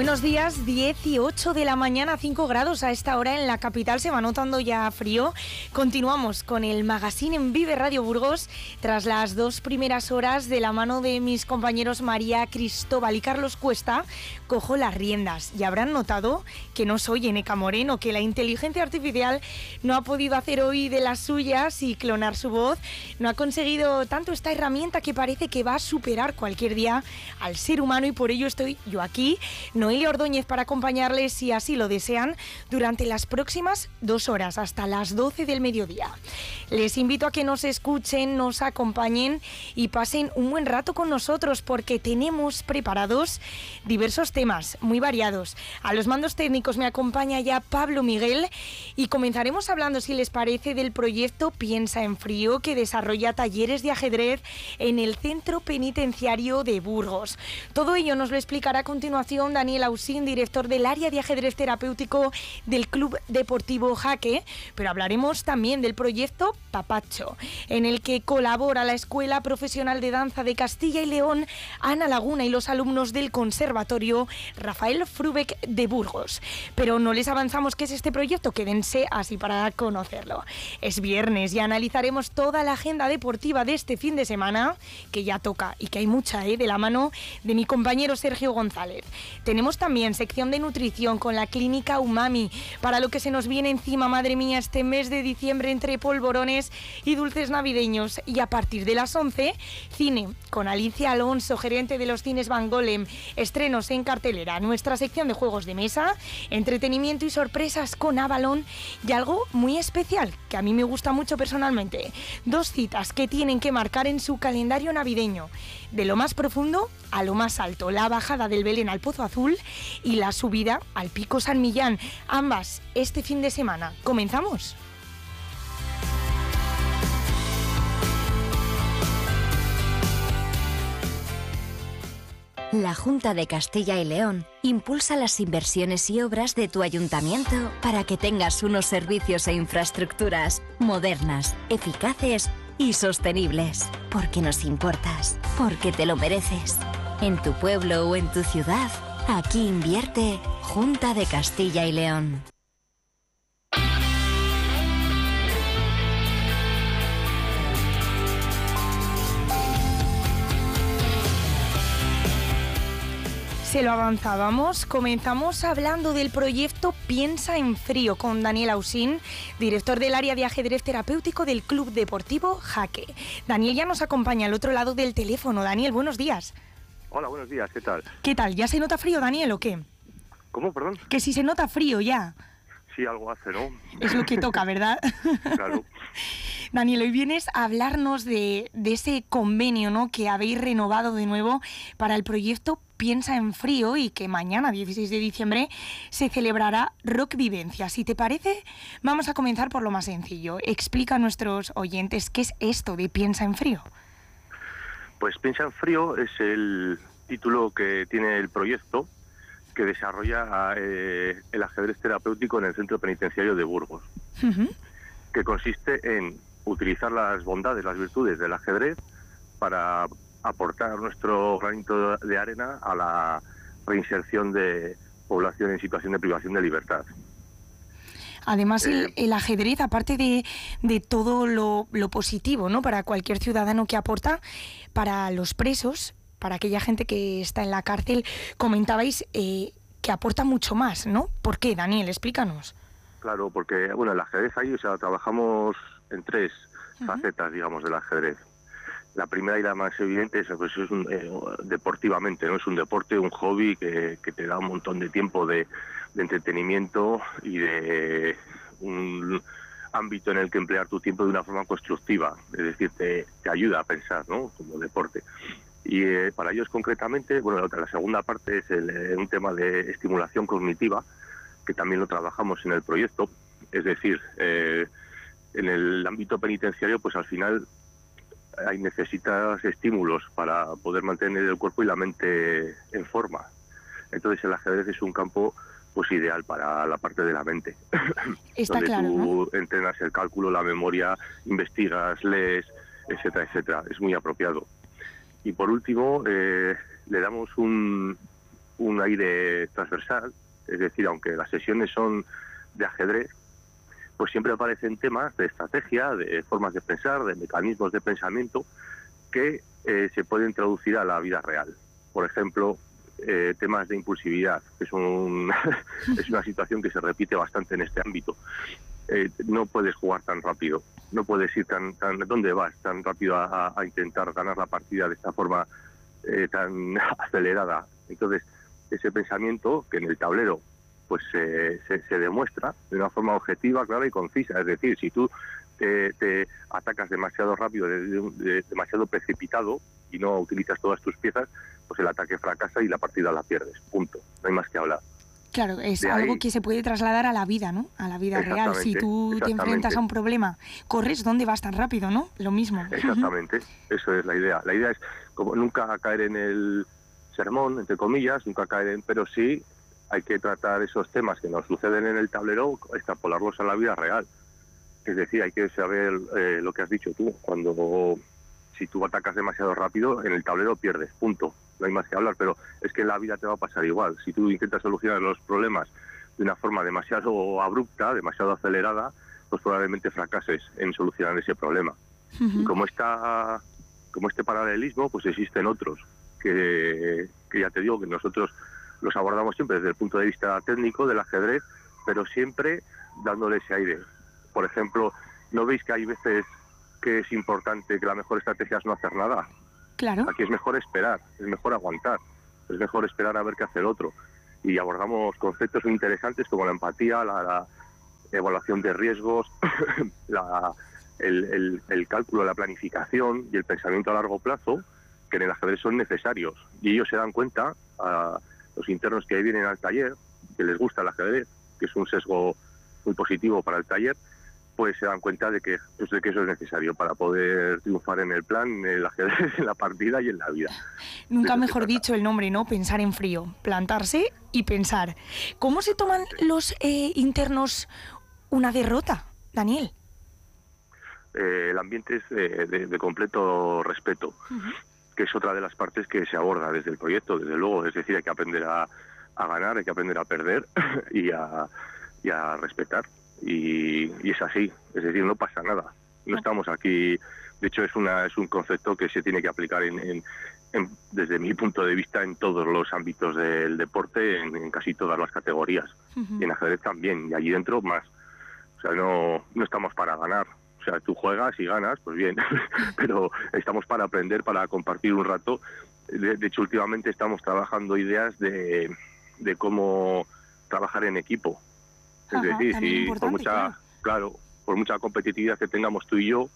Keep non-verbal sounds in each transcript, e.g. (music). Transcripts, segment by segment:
Buenos días, 18 de la mañana, 5 grados a esta hora en la capital, se va notando ya frío. Continuamos con el magazine en Vive Radio Burgos tras las dos primeras horas de la mano de mis compañeros María Cristóbal y Carlos Cuesta. Cojo las riendas y habrán notado que no soy Eneca Moreno, que la inteligencia artificial no ha podido hacer hoy de las suyas y clonar su voz. No ha conseguido tanto esta herramienta que parece que va a superar cualquier día al ser humano y por ello estoy yo aquí Noelia Ordóñez para acompañarles, si así lo desean, durante las próximas dos horas, hasta las 12 del mediodía. Les invito a que nos escuchen, nos acompañen y pasen un buen rato con nosotros porque tenemos preparados diversos temas muy variados. A los mandos técnicos me acompaña ya Pablo Miguel y comenzaremos hablando, si les parece, del proyecto Piensa en Frío que desarrolla talleres de ajedrez en el Centro Penitenciario de Burgos. Todo ello nos lo explicará a continuación Daniel Daniel director del área de ajedrez terapéutico del Club Deportivo Jaque, pero hablaremos también del proyecto Papacho, en el que colabora la Escuela Profesional de Danza de Castilla y León, Ana Laguna y los alumnos del Conservatorio Rafael Frubeck de Burgos. Pero no les avanzamos qué es este proyecto, quédense así para conocerlo. Es viernes y analizaremos toda la agenda deportiva de este fin de semana, que ya toca y que hay mucha, ¿eh? de la mano de mi compañero Sergio González. Tenemos también sección de nutrición con la clínica Umami para lo que se nos viene encima, madre mía, este mes de diciembre entre polvorones y dulces navideños. Y a partir de las 11, cine con Alicia Alonso, gerente de los cines Van Golem, estrenos en cartelera, nuestra sección de juegos de mesa, entretenimiento y sorpresas con Avalon y algo muy especial que a mí me gusta mucho personalmente. Dos citas que tienen que marcar en su calendario navideño. De lo más profundo a lo más alto, la bajada del Belén al Pozo Azul y la subida al Pico San Millán, ambas este fin de semana. ¿Comenzamos? La Junta de Castilla y León impulsa las inversiones y obras de tu ayuntamiento para que tengas unos servicios e infraestructuras modernas, eficaces y sostenibles. Porque nos importas, porque te lo mereces. En tu pueblo o en tu ciudad, aquí invierte Junta de Castilla y León. Se lo avanzábamos, comenzamos hablando del proyecto Piensa en Frío con Daniel Ausín, director del área de ajedrez terapéutico del Club Deportivo Jaque. Daniel ya nos acompaña al otro lado del teléfono. Daniel, buenos días. Hola, buenos días, ¿qué tal? ¿Qué tal? ¿Ya se nota frío, Daniel, o qué? ¿Cómo, perdón? Que si se nota frío ya. Sí, algo hace, ¿no? Es lo que toca, ¿verdad? (laughs) Claro. (laughs) Daniel, hoy vienes a hablarnos de, de ese convenio ¿no? que habéis renovado de nuevo para el proyecto Piensa en Frío y que mañana, 16 de diciembre, se celebrará Rock Vivencia. Si te parece, vamos a comenzar por lo más sencillo. Explica a nuestros oyentes qué es esto de Piensa en Frío. Pues Piensa en Frío es el título que tiene el proyecto que desarrolla eh, el ajedrez terapéutico en el Centro Penitenciario de Burgos, que consiste en utilizar las bondades, las virtudes del ajedrez para aportar nuestro granito de arena a la reinserción de población en situación de privación de libertad. Además, el, Eh, el ajedrez, aparte de, de todo lo, lo positivo, ¿no? Para cualquier ciudadano que aporta, para los presos, para aquella gente que está en la cárcel, comentabais eh, que aporta mucho más, ¿no? ¿Por qué, Daniel? Explícanos. Claro, porque bueno, el ajedrez ahí, o sea, trabajamos en tres facetas, digamos, del ajedrez. La primera y la más evidente es, pues, es un, eh, deportivamente, ¿no? Es un deporte, un hobby que, que te da un montón de tiempo de, de entretenimiento y de un ámbito en el que emplear tu tiempo de una forma constructiva, es decir, te, ayuda a pensar, ¿no? Como deporte. Y eh, para ellos concretamente, bueno, la, la segunda parte es el, eh, un tema de estimulación cognitiva, que también lo trabajamos en el proyecto. Es decir, eh, en el ámbito penitenciario, pues al final hay necesitas estímulos para poder mantener el cuerpo y la mente en forma. Entonces el ajedrez es un campo pues ideal para la parte de la mente. Está (laughs) donde claro, tú ¿no? entrenas el cálculo, la memoria, investigas, lees, etcétera, etcétera. Es muy apropiado. Y por último, eh, le damos un, un aire transversal, es decir, aunque las sesiones son de ajedrez, pues siempre aparecen temas de estrategia, de formas de pensar, de mecanismos de pensamiento que eh, se pueden traducir a la vida real. Por ejemplo, eh, temas de impulsividad, que es, un, (laughs) es una situación que se repite bastante en este ámbito. Eh, no puedes jugar tan rápido, no puedes ir tan, tan ¿dónde vas tan rápido a, intentar ganar la partida de esta forma tan (laughs) acelerada? Entonces, ese pensamiento que en el tablero pues se, se, demuestra de una forma objetiva, clara y concisa. Es decir, si tú te, atacas demasiado rápido, demasiado precipitado y no utilizas todas tus piezas, pues el ataque fracasa y la partida la pierdes. Punto. No hay más que hablar. Claro, es algo que se puede trasladar a la vida, ¿no? A la vida real. Si tú te enfrentas a un problema, corres, ¿dónde vas tan rápido, no? Lo mismo. Exactamente, eso es la idea. La idea es como nunca caer en el sermón, entre comillas, nunca caer en, pero sí hay que tratar esos temas que nos suceden en el tablero, extrapolarlos a la vida real. Es decir, hay que saber eh, lo que has dicho tú. Cuando si tú atacas demasiado rápido, en el tablero pierdes, punto. No hay más que hablar, pero es que en la vida te va a pasar igual. Si tú intentas solucionar los problemas de una forma demasiado abrupta, demasiado acelerada, pues probablemente fracases en solucionar ese problema. Y como, está, como este paralelismo, pues existen otros, que, que ya te digo que nosotros los abordamos siempre desde el punto de vista técnico del ajedrez, pero siempre dándole ese aire. Por ejemplo, ¿no veis que hay veces que es importante que la mejor estrategia es no hacer nada? Claro. Aquí es mejor esperar, es mejor aguantar, es mejor esperar a ver qué hace el otro. Y abordamos conceptos muy interesantes como la empatía, la, evaluación de riesgos, (coughs) el, el, cálculo, la planificación y el pensamiento a largo plazo, que en el ajedrez son necesarios. Y ellos se dan cuenta, a, los internos que vienen al taller, que les gusta el ajedrez, que es un sesgo muy positivo para el taller, pues se dan cuenta de que, pues de que eso es necesario para poder triunfar en el plan, en ajedrez, (laughs) en la partida y en la vida. Nunca mejor dicho el nombre, ¿no? Pensar en frío, plantarse y pensar. ¿Cómo se toman los eh, internos una derrota, Daniel? Eh, el ambiente es de, completo respeto que es otra de las partes que se aborda desde el proyecto, desde luego. Es decir, hay que aprender a, ganar, hay que aprender a perder (clears throat) y a, respetar. Y, es así, es decir, no pasa nada. No estamos aquí, de hecho es, una, es un concepto que se tiene que aplicar en, desde mi punto de vista en todos los ámbitos del deporte, en, casi todas las categorías. Y en ajedrez también, y allí dentro más. O sea, no, no estamos para ganar, o sea, tú juegas y ganas, pues bien, (laughs) pero estamos para aprender, para compartir un rato. De, hecho, últimamente estamos trabajando ideas de, de cómo trabajar en equipo. Es decir, si por mucha, claro. por mucha competitividad que tengamos tú y yo,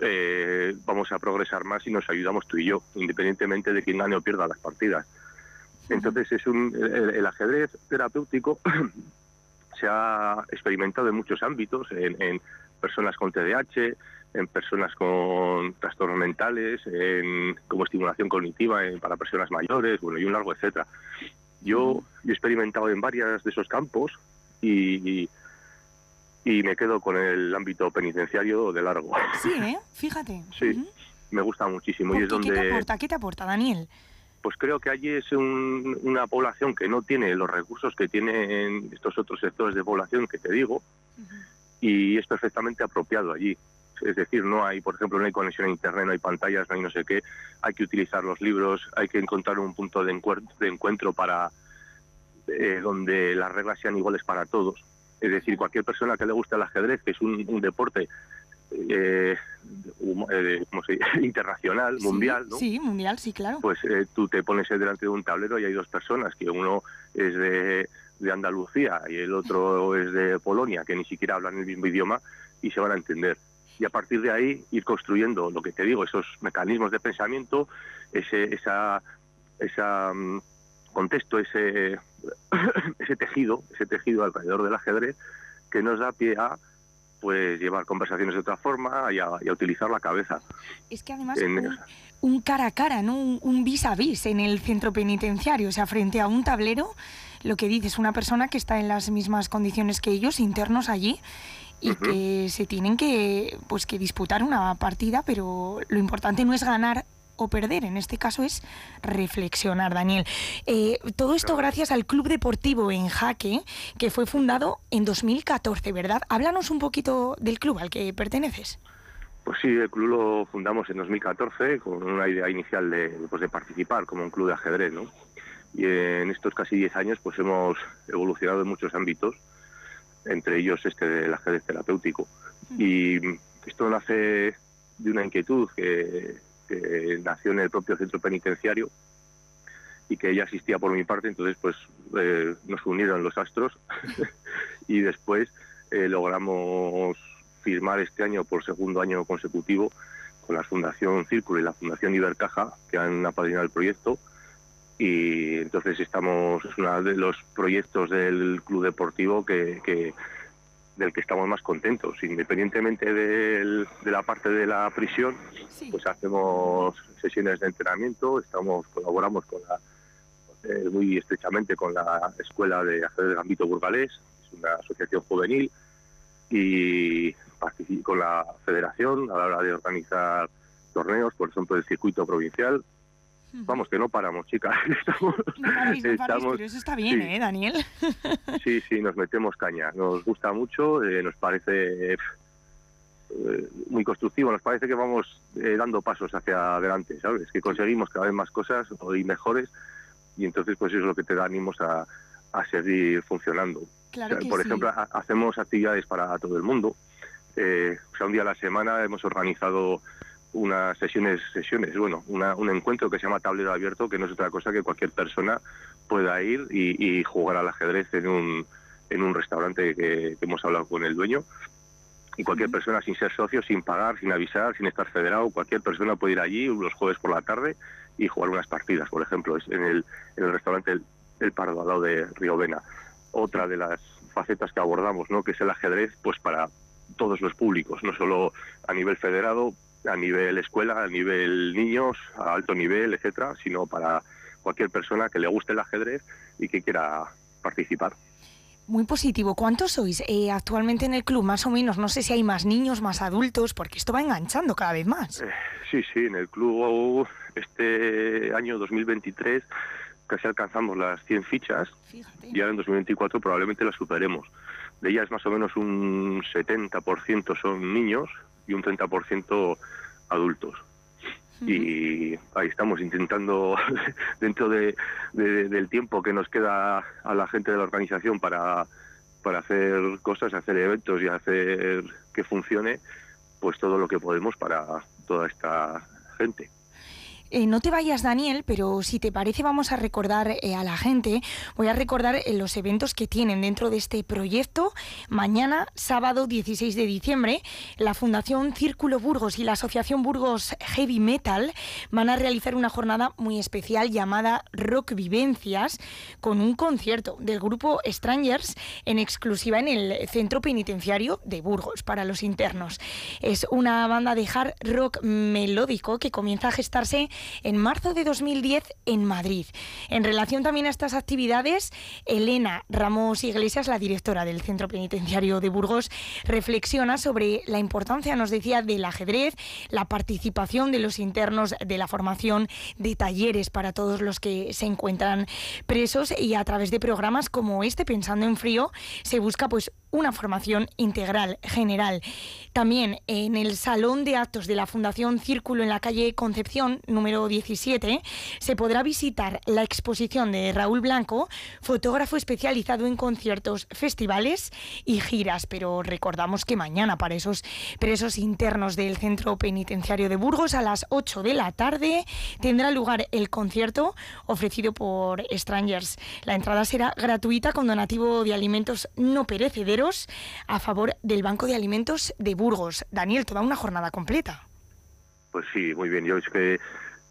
eh, vamos a progresar más si nos ayudamos tú y yo, independientemente de quién gane o pierda las partidas. Entonces, es un, el, ajedrez terapéutico (clears throat) se ha experimentado en muchos ámbitos, en, en personas con TDAH, en personas con trastornos mentales, en, como estimulación cognitiva para personas mayores, bueno, y un largo etcétera. Yo, he experimentado en varios de esos campos y, y, me quedo con el ámbito penitenciario de largo. Sí, ¿eh? Fíjate. Sí, me gusta muchísimo. Y es donde... ¿Qué te aporta? ¿Qué te aporta, Daniel? Pues creo que allí es una población que no tiene los recursos que tienen estos otros sectores de población que te digo, y es perfectamente apropiado allí. Es decir, no hay, por ejemplo, no hay conexión a Internet, no hay pantallas, no hay no sé qué. Hay que utilizar los libros, hay que encontrar un punto de, encuentro, para eh, donde las reglas sean iguales para todos. Es decir, cualquier persona que le guste el ajedrez, que es un, deporte eh, eh (laughs) internacional, mundial, ¿no? Sí, mundial, sí, claro. Pues eh, tú te pones delante de un tablero y hay dos personas, que uno es de de Andalucía y el otro es de Polonia, que ni siquiera hablan el mismo idioma y se van a entender. Y a partir de ahí ir construyendo lo que te digo, esos mecanismos de pensamiento, ese esa, esa mm, contexto, ese, (coughs) ese tejido, ese tejido alrededor del ajedrez que nos da pie a pues llevar conversaciones de otra forma y a, utilizar la cabeza. Es que además un, cara a cara, ¿no? un vis a vis en el centro penitenciario, o sea, frente a un tablero lo que dices, una persona que está en las mismas condiciones que ellos, internos allí, y que se tienen que, pues, que disputar una partida, pero lo importante no es ganar o perder. En este caso es reflexionar, Daniel. Eh, todo esto gracias al Club Deportivo en Jaque, que fue fundado en 2014, ¿verdad? Háblanos un poquito del club al que perteneces. Pues sí, el club lo fundamos en 2014 con una idea inicial de, pues de participar como un club de ajedrez, ¿no? Y en estos casi 10 años pues hemos evolucionado en muchos ámbitos, entre ellos este del ajedrez terapéutico. Y esto nace de una inquietud que, nació en el propio centro penitenciario y que ya existía por mi parte, entonces pues eh, nos unieron los astros (laughs) y después eh, logramos firmar este año por segundo año consecutivo con la Fundación Círculo y la Fundación Ibercaja que han apadrinado el proyecto. Y entonces estamos es uno de los proyectos del club deportivo que del que estamos más contentos. Independientemente de la parte de la prisión, pues hacemos sesiones de entrenamiento, estamos colaboramos con la, eh, muy estrechamente con la Escuela de Ajedrez del Ámbito Burgalés, es una asociación juvenil, y con la federación a la hora de organizar torneos, por ejemplo, el circuito provincial, Vamos, que no paramos, chicas. (laughs) Estamos, no paráis, no pero eso está bien, ¿eh, Daniel? (laughs) sí, sí, nos metemos caña. Nos gusta mucho, eh, nos parece eh, muy constructivo, nos parece que vamos eh, dando pasos hacia adelante, ¿sabes? Que conseguimos cada vez más cosas y mejores y entonces pues eso es lo que te da ánimos a, seguir funcionando. por ejemplo, hacemos actividades para todo el mundo. o sea, un día a la semana hemos organizado unas sesiones, sesiones, bueno, un encuentro que se llama tablero abierto, que no es otra cosa que cualquier persona pueda ir y, jugar al ajedrez en un, en un restaurante que, hemos hablado con el dueño. Y cualquier persona sin ser socio, sin pagar, sin avisar, sin estar federado, cualquier persona puede ir allí los jueves por la tarde y jugar unas partidas, por ejemplo, en el, en el restaurante el, Pardo, al lado de Río Vena. Otra de las facetas que abordamos, ¿no? que es el ajedrez, pues para todos los públicos, no solo a nivel federado, a nivel escuela, a nivel niños, a alto nivel, etcétera, sino para cualquier persona que le guste el ajedrez y que quiera participar. Muy positivo. ¿Cuántos sois eh, actualmente en el club? Más o menos. No sé si hay más niños, más adultos, porque esto va enganchando cada vez más. Eh, sí, sí. En el club este año 2023 casi alcanzamos las 100 fichas y ahora en 2024 probablemente las superemos. De ellas más o menos un 70% son niños y un 30% adultos. Y ahí estamos intentando, (laughs) dentro de, del tiempo que nos queda a la gente de la organización para, para hacer cosas, hacer eventos y hacer que funcione, pues todo lo que podemos para toda esta gente. Eh, no te vayas, Daniel, pero si te parece vamos a recordar eh, a la gente, voy a recordar eh, los eventos que tienen dentro de este proyecto. Mañana, sábado 16 de diciembre, la Fundación Círculo Burgos y la Asociación Burgos Heavy Metal van a realizar una jornada muy especial llamada Rock Vivencias con un concierto del grupo Strangers en exclusiva en el Centro Penitenciario de Burgos para los internos. Es una banda de hard rock melódico que comienza a gestarse en marzo de 2010 en Madrid. En relación también a estas actividades, Elena Ramos Iglesias, la directora del Centro Penitenciario de Burgos, reflexiona sobre la importancia, nos decía, del ajedrez, la participación de los internos, de la formación de talleres para todos los que se encuentran presos y a través de programas como este, Pensando en Frío, se busca pues una formación integral, general. También en el Salón de Actos de la Fundación Círculo en la calle Concepción, número 17, se podrá visitar la exposición de Raúl Blanco, fotógrafo especializado en conciertos, festivales y giras. Pero recordamos que mañana para esos presos internos del Centro Penitenciario de Burgos a las 8 de la tarde tendrá lugar el concierto ofrecido por Strangers. La entrada será gratuita con donativo de alimentos no perecederos a favor del Banco de Alimentos de Burgos. Daniel, toda una jornada completa. Pues sí, muy bien. Yo es que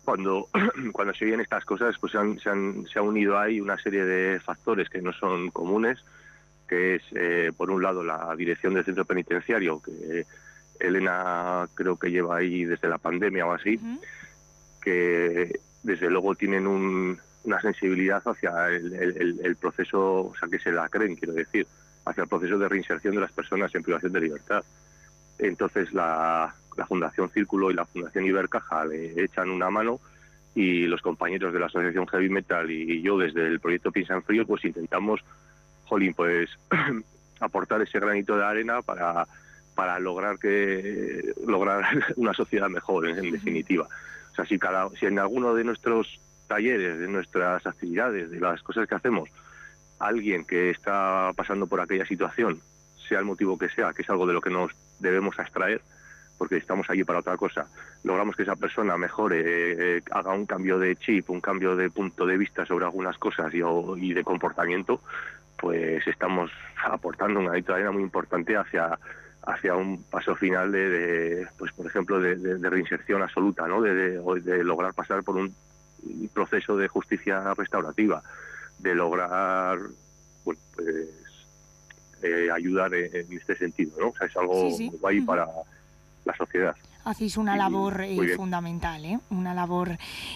cuando, (clears throat) cuando se oyen estas cosas, pues se, han, se, ha unido ahí una serie de factores que no son comunes, que es, eh, por un lado, la dirección del centro penitenciario, que Elena creo que lleva ahí desde la pandemia o así, que desde luego tienen una sensibilidad hacia el, el, proceso, o sea, que se la creen, quiero decir hacia el proceso de reinserción de las personas en privación de libertad. Entonces, la, la Fundación Círculo y la Fundación Ibercaja le echan una mano y los compañeros de la Asociación Heavy Metal y yo desde el proyecto Piensa en Frío pues intentamos, jolín, pues (clears throat) aportar ese granito de arena para, para lograr que lograr (laughs) una sociedad mejor en, definitiva. O sea, si cada si en alguno de nuestros talleres, de nuestras actividades, de las cosas que hacemos, alguien que está pasando por aquella situación, sea el motivo que sea, que es algo de lo que nos debemos extraer, porque estamos allí para otra cosa, logramos que esa persona mejore, eh, haga un cambio de chip, un cambio de punto de vista sobre algunas cosas y, de comportamiento, pues estamos aportando una arena muy importante hacia hacia un paso final de, pues por ejemplo de, reinserción absoluta no de, lograr pasar por un proceso de justicia restaurativa de lograr pues eh, ayudar en, este sentido no o sea es algo guay para la sociedad. Hacéis una labor eh, fundamental, ¿eh? una labor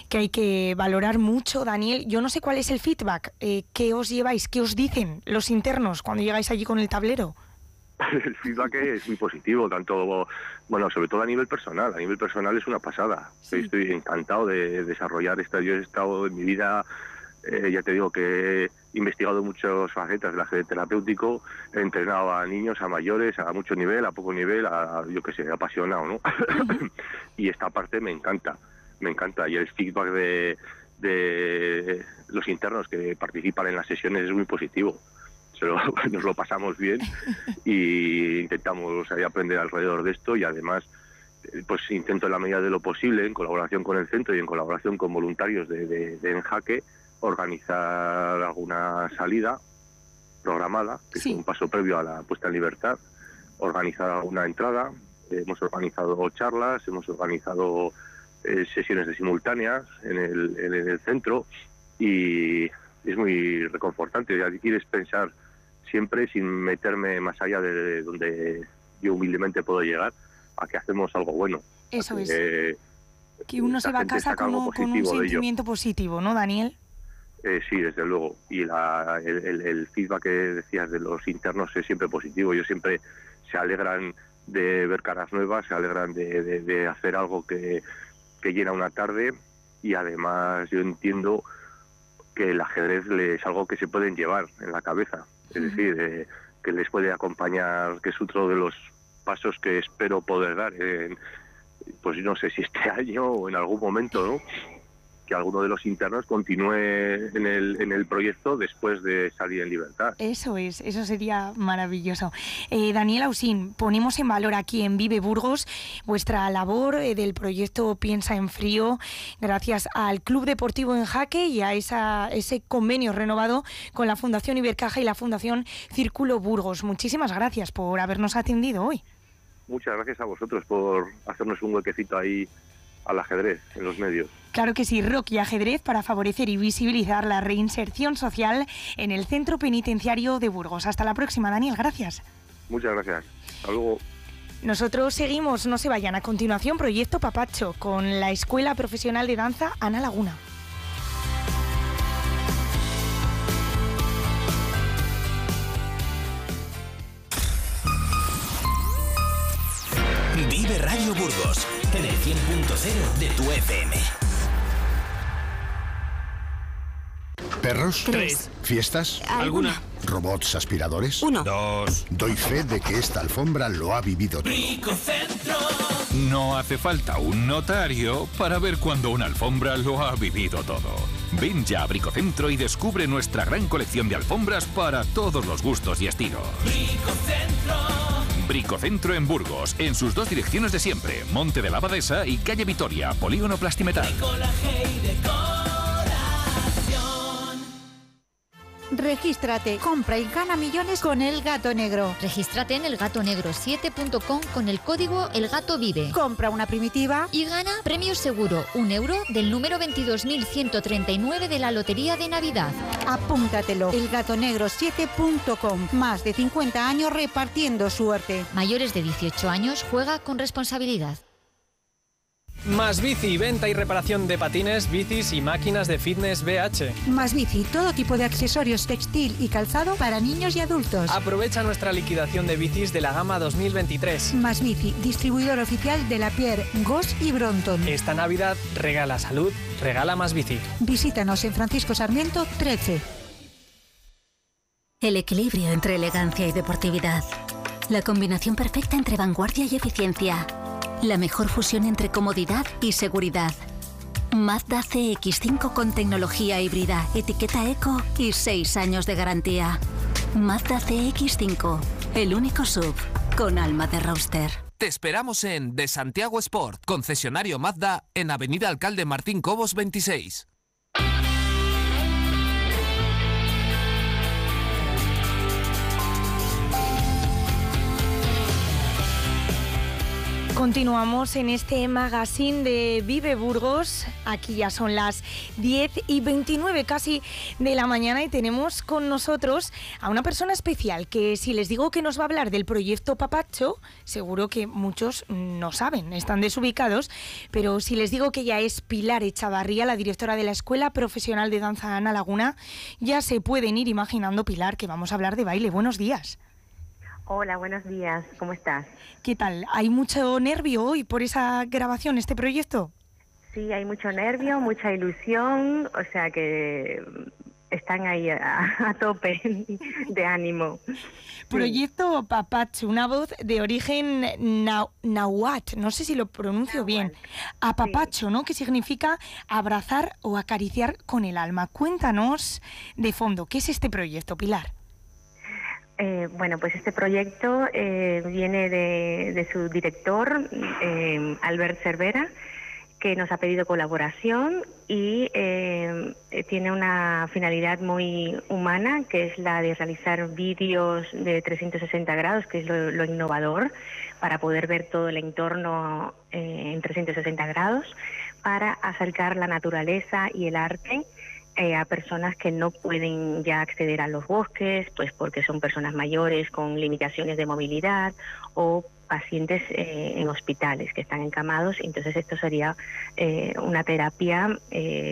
que hay que valorar mucho, Daniel. Yo no sé cuál es el feedback eh, que os lleváis, qué os dicen los internos cuando llegáis allí con el tablero. (laughs) el feedback es muy positivo, tanto, bueno, sobre todo a nivel personal. A nivel personal es una pasada. Estoy encantado de desarrollar esta. Yo he estado en mi vida eh, ya te digo que he investigado muchas facetas del ajedrez terapéutico, he entrenado a niños, a mayores, a mucho nivel, a poco nivel, a, yo qué sé, apasionado, ¿no? (laughs) y esta parte me encanta, me encanta. Y el feedback de, de los internos que participan en las sesiones es muy positivo. (laughs) nos lo pasamos bien y intentamos aprender alrededor de esto y además eh, pues intento en la medida de lo posible, en colaboración con el centro y en colaboración con voluntarios de, de, de Enjaque, organizar alguna salida programada, que es un paso previo a la puesta en libertad, organizar alguna entrada, hemos organizado charlas, hemos organizado eh, sesiones de simultáneas en el, en el centro y es muy reconfortante. Ya quieres pensar siempre sin meterme más allá de donde yo humildemente puedo llegar a que hacemos algo bueno. Eso es. Que, uno se va a casa con un, con un sentimiento positivo, ¿no, Daniel? Eh, sí, desde luego. Y el, feedback que decías de los internos es siempre positivo. Ellos siempre se alegran de ver caras nuevas, se alegran de, hacer algo que, llena una tarde y además yo entiendo que el ajedrez es algo que se pueden llevar en la cabeza. Es decir, que les puede acompañar, que es otro de los pasos que espero poder dar en, pues no sé si este (laughs) año o en algún momento, ¿no? Que alguno de los internos continúe en el, en el proyecto después de salir en libertad. Eso es, eso sería maravilloso. Eh, Daniel Ausín, ponemos en valor aquí en Vive Burgos vuestra labor eh, del proyecto Piensa en Frío, gracias al Club Deportivo en Jaque y a esa, ese convenio renovado con la Fundación Ibercaja y la Fundación Círculo Burgos. Muchísimas gracias por habernos atendido hoy. Muchas gracias a vosotros por hacernos un huequecito ahí al ajedrez en los medios. Claro que sí, rock y ajedrez para favorecer y visibilizar la reinserción social en el Centro Penitenciario de Burgos. Hasta la próxima, Daniel, gracias. Muchas gracias. Hasta luego. Nosotros seguimos, no se vayan. A continuación, Proyecto Papacho con la Escuela Profesional de Danza Ana Laguna. Vive Radio Burgos en el 100.0 de tu FM. ¿Perros? Tres. ¿Fiestas? ¿Alguna? ¿Robots aspiradores? Uno. Dos. Doy fe de que esta alfombra lo ha vivido todo. Bricocentro. No hace falta un notario para ver cuando una alfombra lo ha vivido todo. Ven ya a Bricocentro y descubre nuestra gran colección de alfombras para todos los gustos y estilos. Bricocentro. Bricocentro en Burgos, en sus dos direcciones de siempre, Monte de la Abadesa y Calle Vitoria, Polígono Plastimetal. Regístrate, compra y gana millones con El Gato Negro. Regístrate en elgatonegro7.com con el código El Gato Vive. Compra una primitiva y gana premio seguro, un euro del número 22.139 de la Lotería de Navidad. Apúntatelo, elgatonegro7.com. Más de 50 años repartiendo suerte. Mayores de 18 años, juega con responsabilidad. Más Bici, venta y reparación de patines, bicis y máquinas de fitness BH. Más Bici, todo tipo de accesorios textil y calzado para niños y adultos. Aprovecha nuestra liquidación de bicis de la gama 2023. Más Bici, distribuidor oficial de la Pierre, Goss y Bronton. Esta Navidad regala salud, regala Más Bici. Visítanos en Francisco Sarmiento 13. El equilibrio entre elegancia y deportividad. La combinación perfecta entre vanguardia y eficiencia. La mejor fusión entre comodidad y seguridad. Mazda CX5 con tecnología híbrida, etiqueta eco y 6 años de garantía. Mazda CX5, el único sub con alma de roster. Te esperamos en De Santiago Sport, concesionario Mazda, en Avenida Alcalde Martín Cobos 26. Continuamos en este magazine de Vive Burgos. Aquí ya son las 10 y 29 casi de la mañana y tenemos con nosotros a una persona especial que si les digo que nos va a hablar del proyecto Papacho, seguro que muchos no saben, están desubicados, pero si les digo que ya es Pilar Echavarría, la directora de la Escuela Profesional de Danza Ana Laguna, ya se pueden ir imaginando, Pilar, que vamos a hablar de baile. Buenos días. Hola, buenos días. ¿Cómo estás? ¿Qué tal? ¿Hay mucho nervio hoy por esa grabación, este proyecto? Sí, hay mucho nervio, mucha ilusión, o sea que están ahí a, (laughs) tope (laughs) de ánimo. Proyecto Papacho, una voz de origen nahuatl, no sé si lo pronuncio bien. Apapacho, ¿no? Que significa abrazar o acariciar con el alma. Cuéntanos de fondo, ¿qué es este proyecto, Pilar? Eh, bueno, pues este proyecto eh, viene de, su director, eh, Albert Cervera, que nos ha pedido colaboración y tiene una finalidad muy humana, que es la de realizar vídeos de 360 grados, que es lo, innovador, para poder ver todo el entorno en 360 grados, para acercar la naturaleza y el arte eh, a personas que no pueden ya acceder a los bosques, pues porque son personas mayores con limitaciones de movilidad o pacientes eh, en hospitales que están encamados. Entonces esto sería eh, una terapia,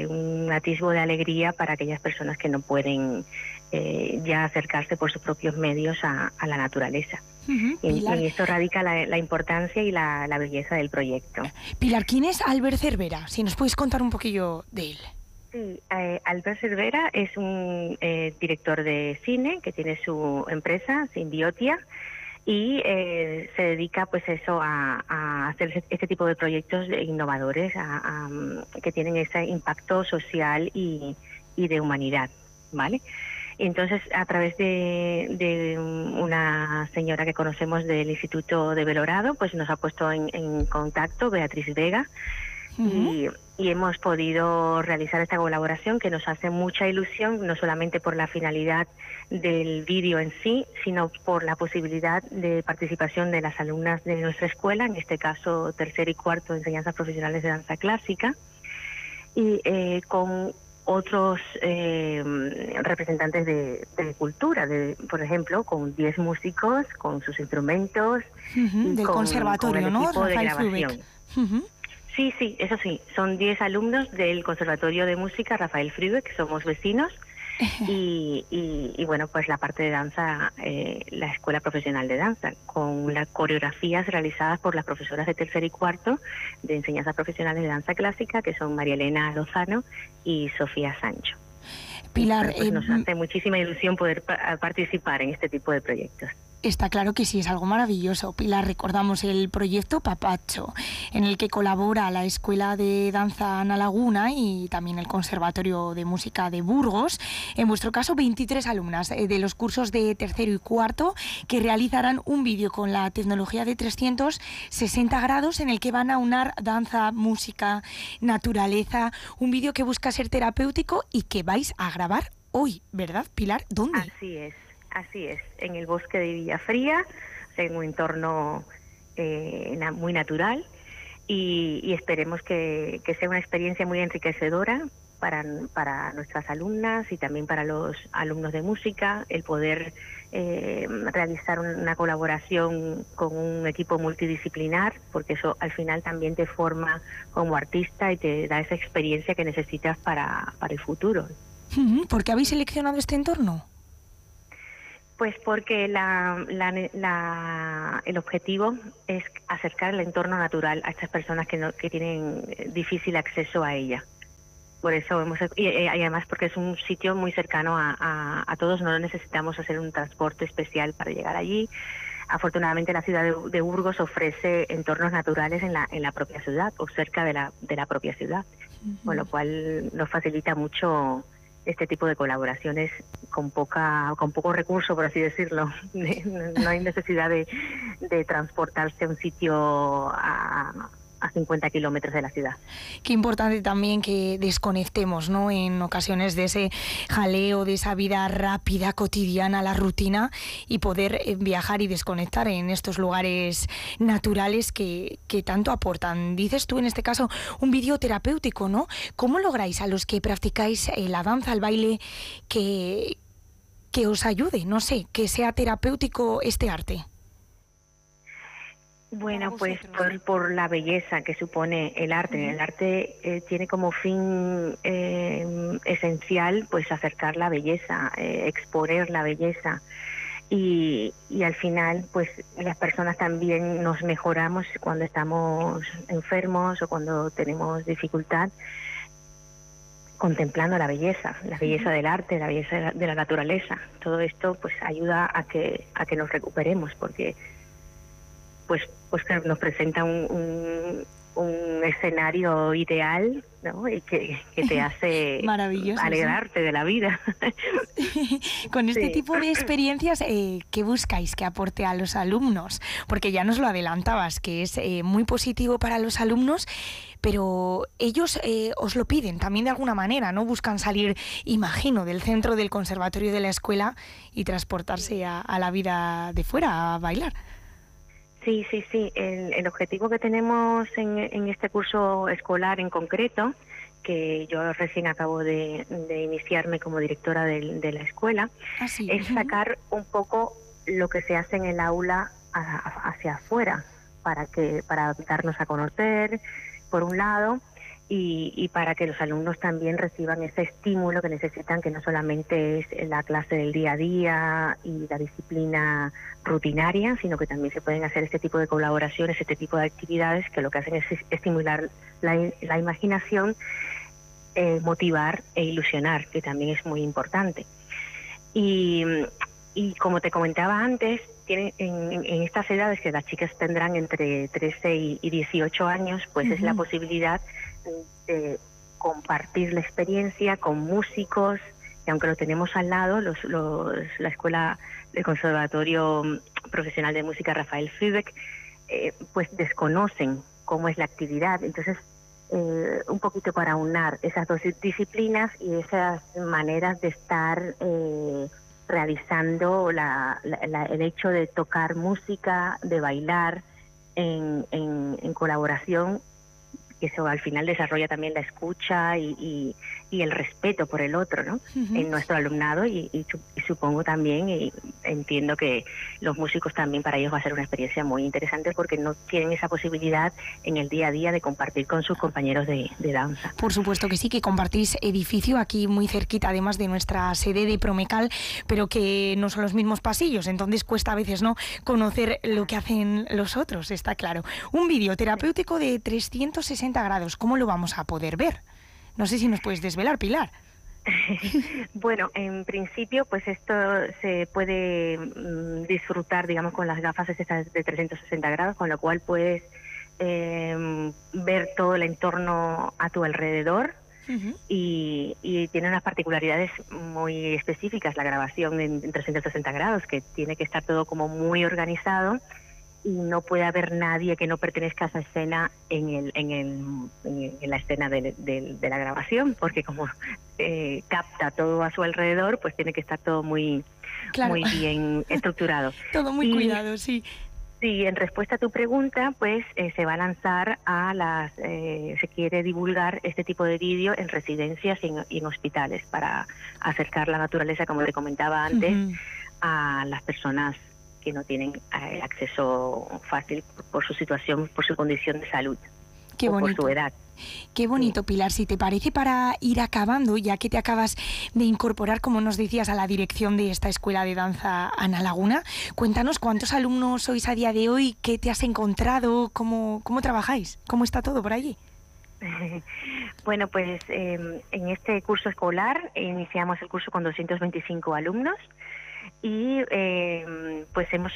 un atisbo de alegría para aquellas personas que no pueden ya acercarse por sus propios medios a, la naturaleza. y en, esto radica la, importancia y la, la, belleza del proyecto. Pilar, ¿quién es Albert Cervera? Si nos puedes contar un poquillo de él. Sí, eh, Albert Cervera es un eh, director de cine que tiene su empresa, Simbiotia, y eh, se dedica pues eso a, hacer este tipo de proyectos innovadores que tienen ese impacto social y, de humanidad, ¿vale? Entonces, a través de, una señora que conocemos del Instituto de Belorado, pues nos ha puesto en contacto, Beatriz Vega, y, hemos podido realizar esta colaboración que nos hace mucha ilusión, no solamente por la finalidad del vídeo en sí, sino por la posibilidad de participación de las alumnas de nuestra escuela, en este caso tercer y cuarto de enseñanzas profesionales de danza clásica, y eh, con otros eh, representantes de, cultura, de, por ejemplo, con 10 músicos, con sus instrumentos. del conservatorio, ¿no? Rafael Sí, sí, eso sí. Son 10 alumnos del Conservatorio de Música Rafael Fribe, que somos vecinos. (laughs) Y, y, bueno, pues la parte de danza, eh, la Escuela Profesional de Danza, con las coreografías realizadas por las profesoras de tercer y cuarto de enseñanza profesional de danza clásica, que son María Elena Lozano y Sofía Sancho. Pilar, pues nos hace muchísima ilusión poder participar en este tipo de proyectos. Está claro que sí, es algo maravilloso. Pilar, recordamos el proyecto Papacho, en el que colabora la Escuela de Danza Ana Laguna y también el Conservatorio de Música de Burgos. En vuestro caso, 23 alumnas eh, de los cursos de tercero y cuarto que realizarán un vídeo con la tecnología de 360 grados en el que van a unar danza, música, naturaleza, un vídeo que busca ser terapéutico y que vais a grabar hoy, ¿verdad, Pilar? ¿Dónde? Así es. Así es, en el bosque de Villafría, en un entorno eh, muy natural y, esperemos que, sea una experiencia muy enriquecedora para, para nuestras alumnas y también para los alumnos de música el poder eh, realizar una colaboración con un equipo multidisciplinar, porque eso al final también te forma como artista y te da esa experiencia que necesitas para, para el futuro. ¿Por qué habéis seleccionado este entorno? Pues porque la, la, el objetivo es acercar el entorno natural a estas personas que, no, que tienen difícil acceso a ella. Por eso hemos, y, además porque es un sitio muy cercano a, a, todos, no necesitamos hacer un transporte especial para llegar allí. Afortunadamente la ciudad de, Burgos ofrece entornos naturales en la, en la propia ciudad o cerca de la, de la propia ciudad, con lo cual nos facilita mucho este tipo de colaboraciones con poca con poco recurso por así decirlo. (laughs) No hay necesidad de, de transportarse a un sitio a, a 50 kilómetros de la ciudad. Qué importante también que desconectemos, ¿no? En ocasiones de ese jaleo, de esa vida rápida, cotidiana, la rutina, y poder eh, viajar y desconectar en estos lugares naturales que, que tanto aportan. Dices tú en este caso un vídeo terapéutico, ¿no? ¿Cómo lográis a los que practicáis eh, la danza, el baile, que, que os ayude, no sé, que sea terapéutico este arte? Bueno, pues por, la belleza que supone el arte. El arte eh, tiene como fin eh, esencial pues acercar la belleza, eh, exponer la belleza. Y, y, al final pues las personas también nos mejoramos cuando estamos enfermos o cuando tenemos dificultad contemplando la belleza, la belleza del arte, la belleza de la naturaleza. Todo esto pues ayuda a que a que nos recuperemos porque pues pues nos presenta un, un, escenario ideal ¿no? y que, te (laughs) hace alegrarte de la vida. (laughs) Con este tipo de experiencias, eh, ¿qué buscáis que aporte a los alumnos? Porque ya nos lo adelantabas, que es eh, muy positivo para los alumnos, pero ellos eh, os lo piden también de alguna manera, ¿no? Buscan salir, imagino, del centro del conservatorio de la escuela y transportarse a la vida de fuera, a bailar. Sí, sí, sí. El, objetivo que tenemos en, este curso escolar en concreto, que yo recién acabo de, iniciarme como directora de, la escuela, ah, es sacar un poco lo que se hace en el aula hacia afuera, para que para darnos a conocer, por un lado, y, para que los alumnos también reciban ese estímulo que necesitan, que no solamente es la clase del día a día y la disciplina rutinaria, sino que también se pueden hacer este tipo de colaboraciones, este tipo de actividades que lo que hacen es estimular la, imaginación, eh, motivar e ilusionar, que también es muy importante. Y, como te comentaba antes, tienen, en, estas edades que las chicas tendrán entre 13 y, 18 años, pues es la posibilidad de compartir la experiencia con músicos, que aunque lo tenemos al lado, los, la escuela del Conservatorio Profesional de Música Rafael Fübeck, eh, pues desconocen cómo es la actividad. Entonces, eh, un poquito para unar esas dos disciplinas y esas maneras de estar eh, realizando el hecho de tocar música, de bailar en, en colaboración que eso al final desarrolla también la escucha y, y, el respeto por el otro, ¿no? En nuestro alumnado y, y, supongo también, y entiendo que los músicos también para ellos va a ser una experiencia muy interesante porque no tienen esa posibilidad en el día a día de compartir con sus compañeros de, de danza. Por supuesto que sí, que compartís edificio aquí muy cerquita, además de nuestra sede de Promecal, pero que no son los mismos pasillos, entonces cuesta a veces no conocer lo que hacen los otros, está claro. Un vídeo terapéutico de 360 grados, ¿cómo lo vamos a poder ver? No sé si nos puedes desvelar, Pilar. (laughs) bueno, en principio, pues esto se puede mm, disfrutar, digamos, con las gafas de 360 grados, con lo cual puedes em, ver todo el entorno a tu alrededor. y, tiene unas particularidades muy específicas la grabación en 360 grados, que tiene que estar todo como muy organizado y no puede haber nadie que no pertenezca a esa escena en, el, en, el, en la escena de, de, la grabación, porque como eh, capta todo a su alrededor, pues tiene que estar todo muy, muy bien (laughs) estructurado. todo muy cuidado, sí. Sí, en respuesta a tu pregunta, pues eh, se va a lanzar a las, eh, se quiere divulgar este tipo de vídeo en residencias y en, y en hospitales para acercar la naturaleza, como te comentaba antes, a las personas que no tienen eh, acceso fácil por, su situación, por su condición de salud Qué o por bonito. su edad. Qué bonito, Pilar. Si te parece, para ir acabando, ya que te acabas de incorporar, como nos decías, a la dirección de esta escuela de danza Ana Laguna, cuéntanos cuántos alumnos sois a día de hoy, qué te has encontrado, cómo, cómo trabajáis, cómo está todo por allí. (laughs) Bueno, pues eh, en este curso escolar iniciamos el curso con 225 alumnos y eh, pues hemos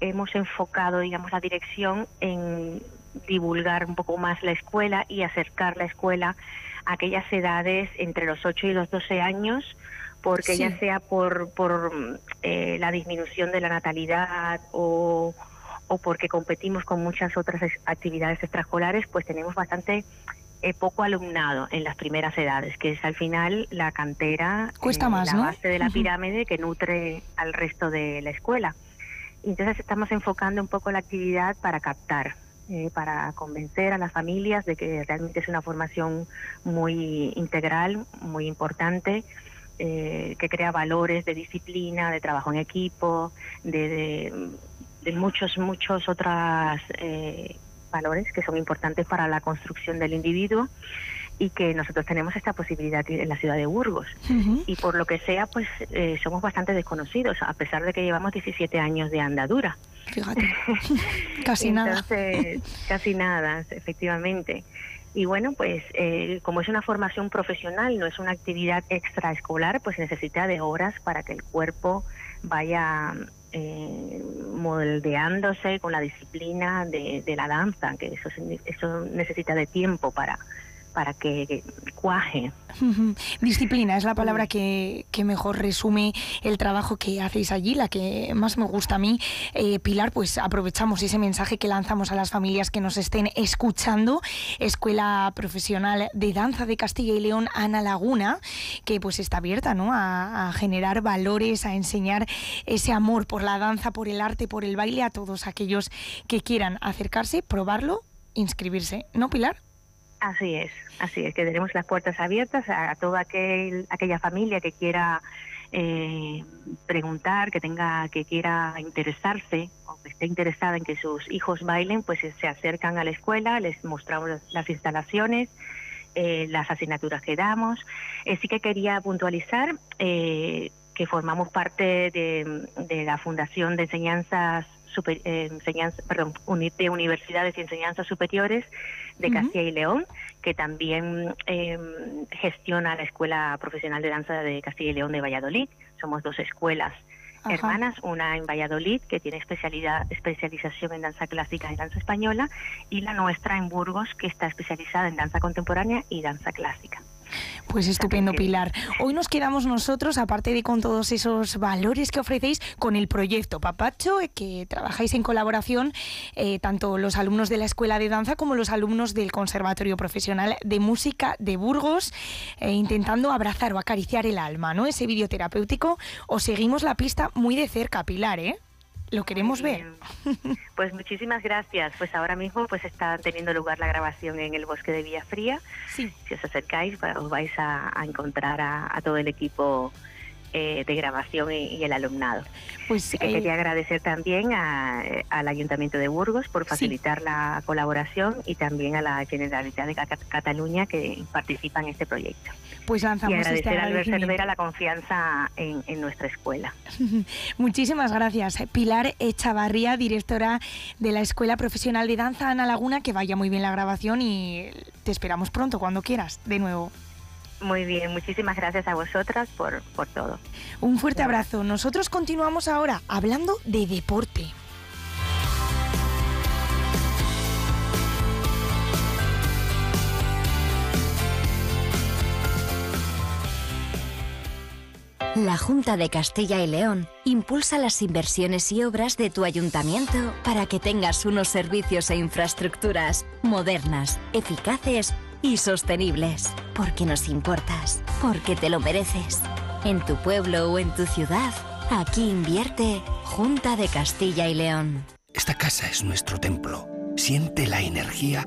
hemos enfocado, digamos, la dirección en divulgar un poco más la escuela y acercar la escuela a aquellas edades entre los 8 y los 12 años, porque Sí. ya sea por, por eh, la disminución de la natalidad o, o porque competimos con muchas otras actividades extraescolares, pues tenemos bastante eh, poco alumnado en las primeras edades, que es al final la cantera, Cuesta eh, más, la ¿no? base de la pirámide que nutre al resto de la escuela. Entonces estamos enfocando un poco la actividad para captar, eh, para convencer a las familias de que realmente es una formación muy integral, muy importante, eh, que crea valores de disciplina, de trabajo en equipo, de, de, de muchos, muchos otros eh, valores que son importantes para la construcción del individuo y que nosotros tenemos esta posibilidad en la ciudad de Burgos. Y por lo que sea, pues eh, somos bastante desconocidos, a pesar de que llevamos 17 años de andadura. Fíjate, (laughs) casi nada. Casi nada, efectivamente. Y bueno, pues eh, como es una formación profesional, no es una actividad extraescolar, pues necesita de horas para que el cuerpo vaya eh, moldeándose con la disciplina de, de la danza, que eso, eso necesita de tiempo para, para que cuaje. (laughs) Disciplina es la palabra que, mejor resume el trabajo que hacéis allí, la que más me gusta a mí. Eh, Pilar, pues aprovechamos ese mensaje que lanzamos a las familias que nos estén escuchando. Escuela Profesional de Danza de Castilla y León, Ana Laguna, que pues está abierta ¿no? a generar valores, a enseñar ese amor por la danza, por el arte, por el baile a todos aquellos que quieran acercarse, probarlo, inscribirse. ¿No, Pilar? Así es, así es, que tenemos las puertas abiertas a, toda aquel, aquella familia que quiera eh, preguntar, que tenga, que quiera interesarse o que esté interesada en que sus hijos bailen, pues se acercan a la escuela, les mostramos las- instalaciones, eh, las asignaturas que damos. Eh, sí que quería puntualizar eh, que formamos parte de, la Fundación de Enseñanzas Super- eh, enseñanza, perdón, de Universidades y Enseñanzas Superiores de. Castilla y León, que también eh, gestiona la Escuela Profesional de Danza de Castilla y León de Valladolid. Somos dos escuelas Ajá. hermanas, una en Valladolid, que tiene especialidad, especialización en danza clásica y danza española, y la nuestra en Burgos, que está especializada en danza contemporánea y danza clásica. Pues estupendo, Pilar. Hoy nos quedamos nosotros, aparte de con todos esos valores que ofrecéis, con el proyecto Papacho, eh, que trabajáis en colaboración eh, tanto los alumnos de la Escuela de Danza como los alumnos del Conservatorio Profesional de Música de Burgos, eh, intentando abrazar o acariciar el alma, ¿no? Ese videoterapéutico. Os seguimos la pista muy de cerca, Pilar, ¿eh? Lo queremos ver. Pues muchísimas gracias. Pues ahora mismo pues está teniendo lugar la grabación en el bosque de Villafría. Sí. Si os acercáis os vais a, a encontrar a, a todo el equipo eh, de grabación y, y el alumnado. Pues que eh, quería agradecer también a- al Ayuntamiento de Burgos por facilitar la colaboración y también a la Generalitat de Ca- Cataluña que participa en este proyecto. pues Y lanzamos este agradecer a Albert. Cervera la confianza en, en nuestra escuela. (laughs) Muchísimas gracias. Pilar Echavarría, directora de la Escuela Profesional de Danza Ana Laguna, que vaya muy bien la grabación y te esperamos pronto, cuando quieras, de nuevo. Muy bien, muchísimas gracias a vosotras por, por todo. Un fuerte abrazo. Nosotros continuamos ahora hablando de deporte. La Junta de Castilla y León impulsa las inversiones y obras de tu ayuntamiento para que tengas unos servicios e infraestructuras modernas, eficaces y sostenibles. Porque nos importas, porque te lo mereces. En tu pueblo o en tu ciudad, aquí invierte Junta de Castilla y León. Esta casa es nuestro templo. Siente la energía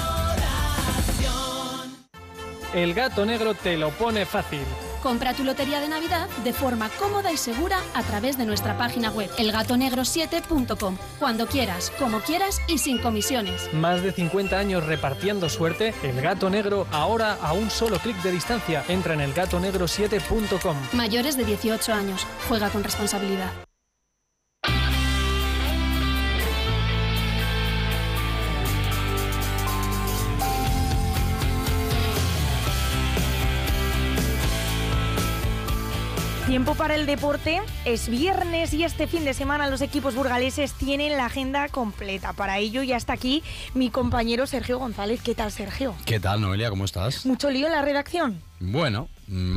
El gato negro te lo pone fácil. Compra tu lotería de Navidad de forma cómoda y segura a través de nuestra página web elgatonegro7.com. Cuando quieras, como quieras y sin comisiones. Más de 50 años repartiendo suerte, el gato negro ahora a un solo clic de distancia. Entra en elgatonegro7.com. Mayores de 18 años. Juega con responsabilidad. Tiempo para el deporte. Es viernes y este fin de semana los equipos burgaleses tienen la agenda completa. Para ello ya está aquí mi compañero Sergio González. ¿Qué tal, Sergio? ¿Qué tal, Noelia? ¿Cómo estás? ¿Mucho lío en la redacción? Bueno,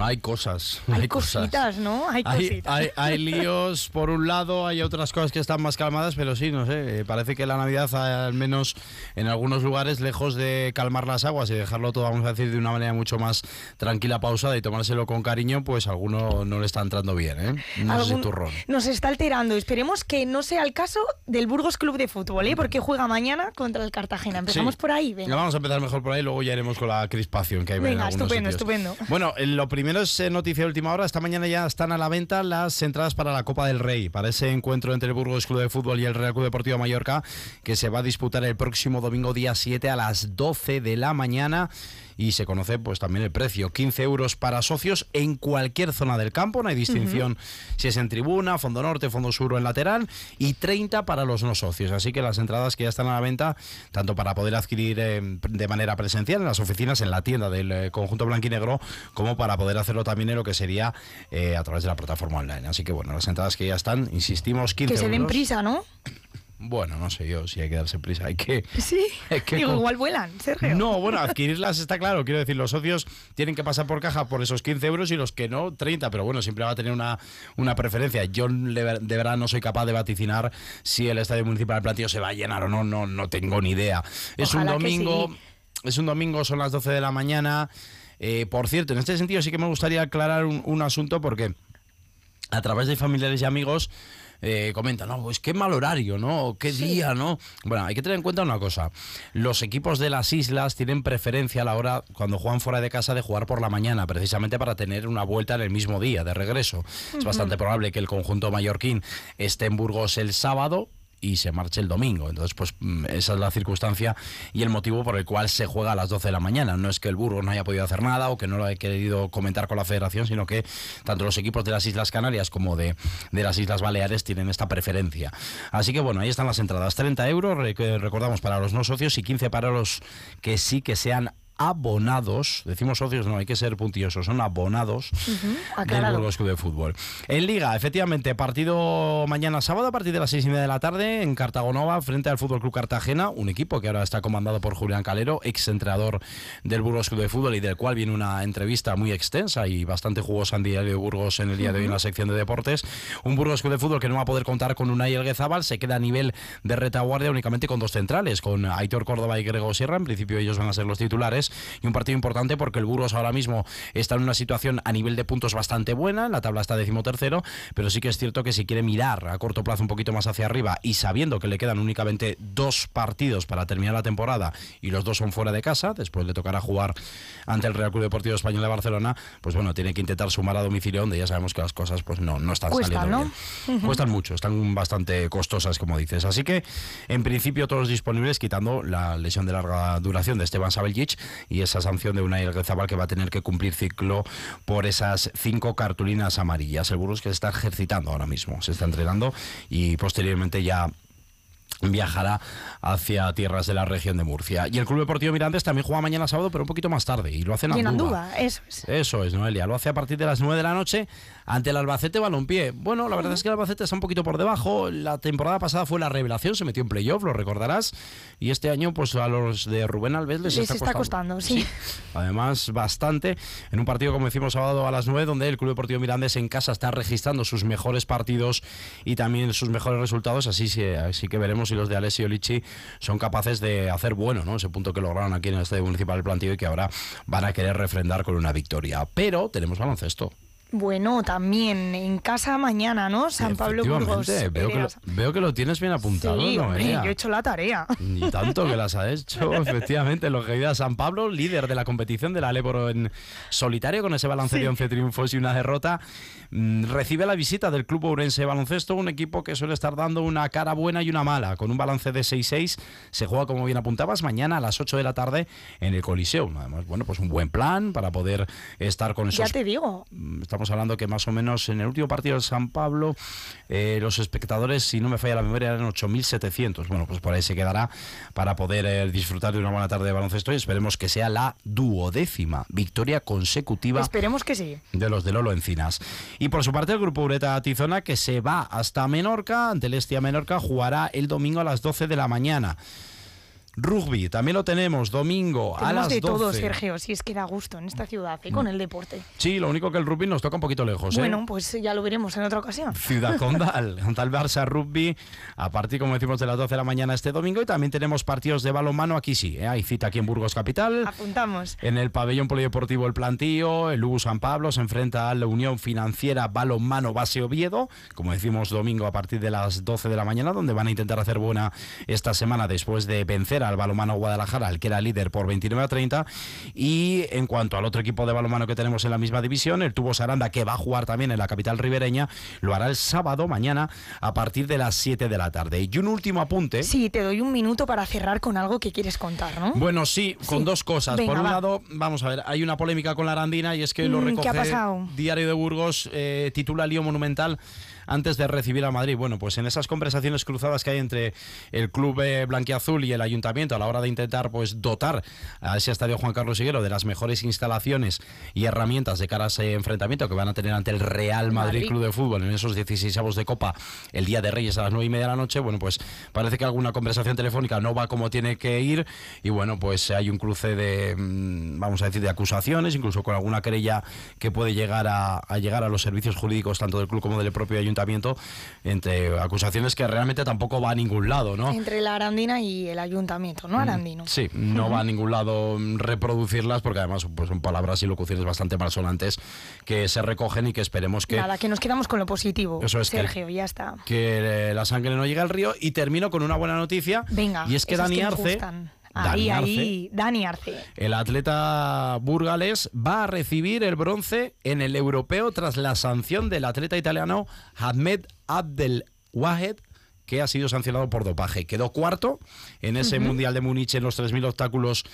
hay cosas. Hay, cositas, ¿no? Hay cositas. Hay, (laughs) hay, líos por un lado, hay otras cosas que están más calmadas, pero sí, no sé, eh, parece que la Navidad, al menos en algunos lugares, lejos de calmar las aguas y dejarlo todo, vamos a decir, de una manera mucho más tranquila, pausada y tomárselo con cariño, pues a alguno no le está entrando bien, ¿eh? No sé si turrón. Nos está alterando. Esperemos que no sea el caso del Burgos Club de Fútbol, ¿eh? Porque juega mañana contra el Cartagena. Empezamos por ahí, venga. Vamos a empezar mejor por ahí, luego ya iremos con la crispación que hay Venga, en estupendo, estupendo. Bueno, eh, lo primero es eh, noticia de última hora. Esta mañana ya están a la venta las entradas para la Copa del Rey, para ese encuentro entre el Burgos Club de Fútbol y el Real Club Deportivo Mallorca, que se va a disputar el próximo domingo día 7 a las 12 de la mañana y se conoce pues también el precio, 15 euros para socios en cualquier zona del campo, no hay distinción si es en tribuna, fondo norte, fondo sur o en lateral y 30 para los no socios, así que las entradas que ya están a la venta, tanto para poder adquirir eh, de manera presencial en las oficinas, en la tienda del eh, conjunto blanquinegro, como para poder hacerlo también en lo que sería eh, a través de la plataforma online, así que bueno, las entradas que ya están, insistimos, 15 Que se den prisa, ¿no? Bueno, no sé yo si hay que darse prisa. Hay que. Sí. (laughs) que Digo, con- igual vuelan, Sergio. No, bueno, adquirirlas está claro. Quiero decir, los socios tienen que pasar por caja por esos 15 euros y los que no, 30. Pero bueno, siempre va a tener una, una preferencia. Yo de verdad no soy capaz de vaticinar si el estadio municipal del Plantío se va a llenar o no. No, no tengo ni idea. Es un domingo. sí. Es un domingo, son las 12 de la mañana. Eh, por cierto, en este sentido sí que me gustaría aclarar un, un asunto porque a través de familiares y amigos eh, comentan, no, pues qué mal horario, ¿no? Qué día, ¿no? Bueno, hay que tener en cuenta una cosa. Los equipos de las islas tienen preferencia a la hora, cuando juegan fuera de casa, de jugar por la mañana, precisamente para tener una vuelta en el mismo día de regreso. Es bastante probable que el conjunto mallorquín esté en Burgos el sábado y se marche el domingo. Entonces, pues mm, esa es la circunstancia y el motivo por el cual se juega a las 12 de la mañana. No es que el Burgos no haya podido hacer nada o que no lo haya querido comentar con la federación, sino que tanto los equipos de las Islas Canarias como de, de las Islas Baleares tienen esta preferencia. Así que bueno, ahí están las entradas. 30 euros, recordamos, para los no socios y 15 para los que sí que sean abonados, decimos socios, no, hay que ser puntillosos, son abonados del aclarado. Burgos Club de Fútbol. En Liga, efectivamente, partido mañana sábado a partir de las seis y media de la tarde en Cartagonova frente al Fútbol Club Cartagena, un equipo que ahora está comandado por Julián Calero, ex entrenador del Burgos Club de Fútbol y del cual viene una entrevista muy extensa y bastante jugosa en Diario de Burgos en el día de hoy en la sección de deportes. Un Burgos Club de Fútbol que no va a poder contar con Unai Elguezabal, se queda a nivel de retaguardia únicamente con dos centrales, con Aitor Córdoba y Grego Sierra, en principio ellos van a ser los titulares y un partido importante porque el Burgos ahora mismo está en una situación a nivel de puntos bastante buena, la tabla está decimotercero, pero sí que es cierto que si quiere mirar a corto plazo un poquito más hacia arriba y sabiendo que le quedan únicamente dos partidos para terminar la temporada y los dos son fuera de casa, después le tocará jugar ante el Real Club Deportivo Español de Barcelona, pues bueno, tiene que intentar sumar a domicilio donde ya sabemos que las cosas pues no, no están saliendo ¿no? bien. Cuestan mucho, están bastante costosas, como dices. Así que, en principio, todos disponibles, quitando la lesión de larga duración de Esteban Sabeljic y esa sanción de Unai Elguezabal que va a tener que cumplir ciclo por esas cinco cartulinas amarillas. El Burgos que se está ejercitando ahora mismo, se está entrenando y posteriormente ya viajará hacia tierras de la región de Murcia. Y el Club Deportivo Mirantes también juega mañana sábado, pero un poquito más tarde, y lo hace en. Andúba, eso es. Eso es, Noelia. Lo hace a partir de las 9 de la noche ante el Albacete Balompié. Bueno, la verdad es que el Albacete está un poquito por debajo. La temporada pasada fue la revelación, se metió en playoff, lo recordarás. Y este año, pues a los de Rubén Alves les, Les está costando, sí. (laughs) Además, bastante. En un partido, como decimos, sábado a las 9, donde el Club Deportivo Mirandes en casa está registrando sus mejores partidos y también sus mejores resultados. Así, sí- así que veremos si los de Alessio Lichi son capaces de hacer bueno ¿no? ese punto que lograron aquí en el Estadio Municipal del Plantío y que ahora van a querer refrendar con una victoria. Pero tenemos baloncesto. Bueno, también en casa mañana, ¿no? San Pablo Burgos. Veo que, lo, Peleas. veo que lo tienes bien apuntado, Sí, hombre, Noelia. yo he hecho la tarea. Y tanto que las ha hecho, (laughs) efectivamente. Lo que a San Pablo, líder de la competición de la Leboro en solitario, con ese balance de 11 triunfos y una derrota, mm, recibe la visita del Club Ourense Baloncesto, un equipo que suele estar dando una cara buena y una mala. Con un balance de 6-6, se juega, como bien apuntabas, mañana a las 8 de la tarde en el Coliseo. Además, bueno, pues un buen plan para poder estar con Ya esos te digo. Mm, Estamos hablando que más o menos en el último partido de San Pablo eh, los espectadores, si no me falla la memoria, eran 8.700. Bueno, pues por ahí se quedará para poder eh, disfrutar de una buena tarde de baloncesto y esperemos que sea la duodécima victoria consecutiva Esperemos que sí. de los de Lolo Encinas. Y por su parte el grupo Ureta Tizona que se va hasta Menorca, ante el Estia Menorca, jugará el domingo a las 12 de la mañana. Rugby, también lo tenemos, domingo a las de 12. todo, Sergio, si es que da gusto en esta ciudad y con el deporte. Sí, lo único que el rugby nos toca un poquito lejos. ¿eh? Bueno, pues ya lo veremos en otra ocasión. Ciudad (laughs) Condal, Condal Barça Rugby, a partir, como decimos, de las 12 de la mañana este domingo. Y también tenemos partidos de balonmano aquí sí. ¿eh? Hay cita aquí en Burgos Capital. Apuntamos. En el pabellón polideportivo El Plantío, el Lugo San Pablo se enfrenta a la Unión Financiera Balonmano Base Oviedo, como decimos domingo a partir de las 12 de la mañana, donde van a intentar hacer buena esta semana después de vencer al balonmano Guadalajara, al que era líder por 29 a 30. Y en cuanto al otro equipo de balonmano que tenemos en la misma división, el Tubo Saranda, que va a jugar también en la capital ribereña, lo hará el sábado mañana a partir de las 7 de la tarde. Y un último apunte. Sí, te doy un minuto para cerrar con algo que quieres contar, ¿no? Bueno, sí, con Sí. dos cosas. Venga, Por un va. lado, vamos a ver, hay una polémica con la Arandina y es que lo Mm, ¿qué recoge ha pasado? Diario de Burgos, eh, titula Lío Monumental antes de recibir a Madrid. Bueno, pues en esas conversaciones cruzadas que hay entre el club eh, blanquiazul y el ayuntamiento a la hora de intentar pues dotar a ese estadio Juan Carlos Higuero de las mejores instalaciones y herramientas de cara a ese enfrentamiento que van a tener ante el Real Madrid, Madrid. Club de Fútbol en esos 16 avos de Copa el día de Reyes a las 9 y media de la noche, bueno, pues parece que alguna conversación telefónica no va como tiene que ir y bueno, pues hay un cruce de, mm, vamos a decir, de acusaciones, incluso con alguna querella que puede llegar a, a llegar a los servicios jurídicos tanto del club como del propio ayuntamiento, entre acusaciones que realmente tampoco va a ningún lado, ¿no? Entre la Arandina y el ayuntamiento, ¿no? Arandino. Mm, Sí, no va a ningún lado reproducirlas porque además pues, son palabras y locuciones bastante malsonantes que se recogen y que esperemos que Nada, que nos quedamos con lo positivo. Eso es que- Sergio, ya está. que la sangre no llegue al río y termino con una buena noticia Venga, y es que Dani Arce Dani Ahí, Arce, ahí, Dani Arce. el atleta burgalés va a recibir el bronce en el europeo tras la sanción del atleta italiano Ahmed Abdel Wahed que ha sido sancionado por dopaje. Quedó cuarto en ese. Mundial de Múnich en los 3.000 obstáculos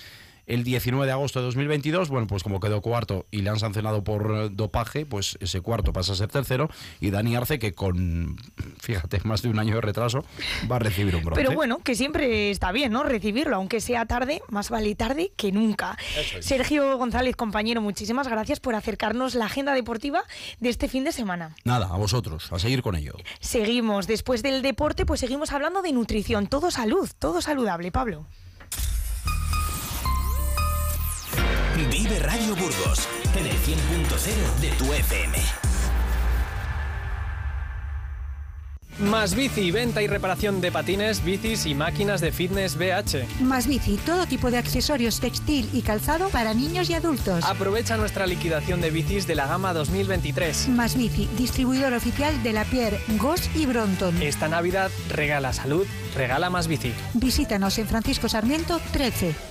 el 19 de agosto de 2022. Bueno, pues como quedó cuarto y le han sancionado por eh, dopaje, pues ese cuarto pasa a ser tercero. Y Dani Arce, que con, fíjate, (laughs) más de un año de retraso, va a recibir un bronce. Pero bueno, que siempre está bien, ¿no? Recibirlo, aunque sea tarde, más vale tarde que nunca. Sergio González, compañero, muchísimas gracias por acercarnos la agenda deportiva de este fin de semana. Nada, a vosotros, a seguir con ello. Seguimos, después del deporte, pues seguimos hablando de nutrición, todo salud, todo saludable, Pablo. Vive Radio Burgos en el 100.0 de tu FM. Más bici, venta y reparación de patines, bicis y máquinas de fitness BH. Más bici, todo tipo de accesorios textil y calzado para niños y adultos. Aprovecha nuestra liquidación de bicis de la gama 2023. Más bici, distribuidor oficial de la Pierre, Goss y Bronton. Esta Navidad regala salud, regala más bici. Visítanos en Francisco Sarmiento 13.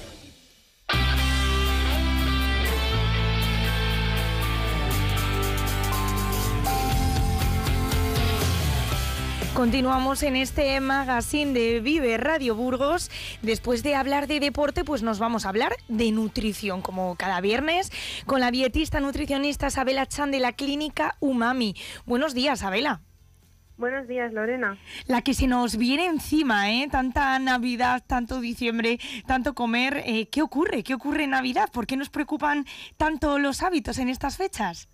Continuamos en este magazine de Vive Radio Burgos. Después de hablar de deporte, pues nos vamos a hablar de nutrición, como cada viernes, con la dietista nutricionista Sabela Chan de la clínica Umami. Buenos días, Sabela. Buenos días, Lorena. La que se nos viene encima, ¿eh? Tanta Navidad, tanto diciembre, tanto comer. Eh, ¿Qué ocurre? ¿Qué ocurre en Navidad? ¿Por qué nos preocupan tanto los hábitos en estas fechas?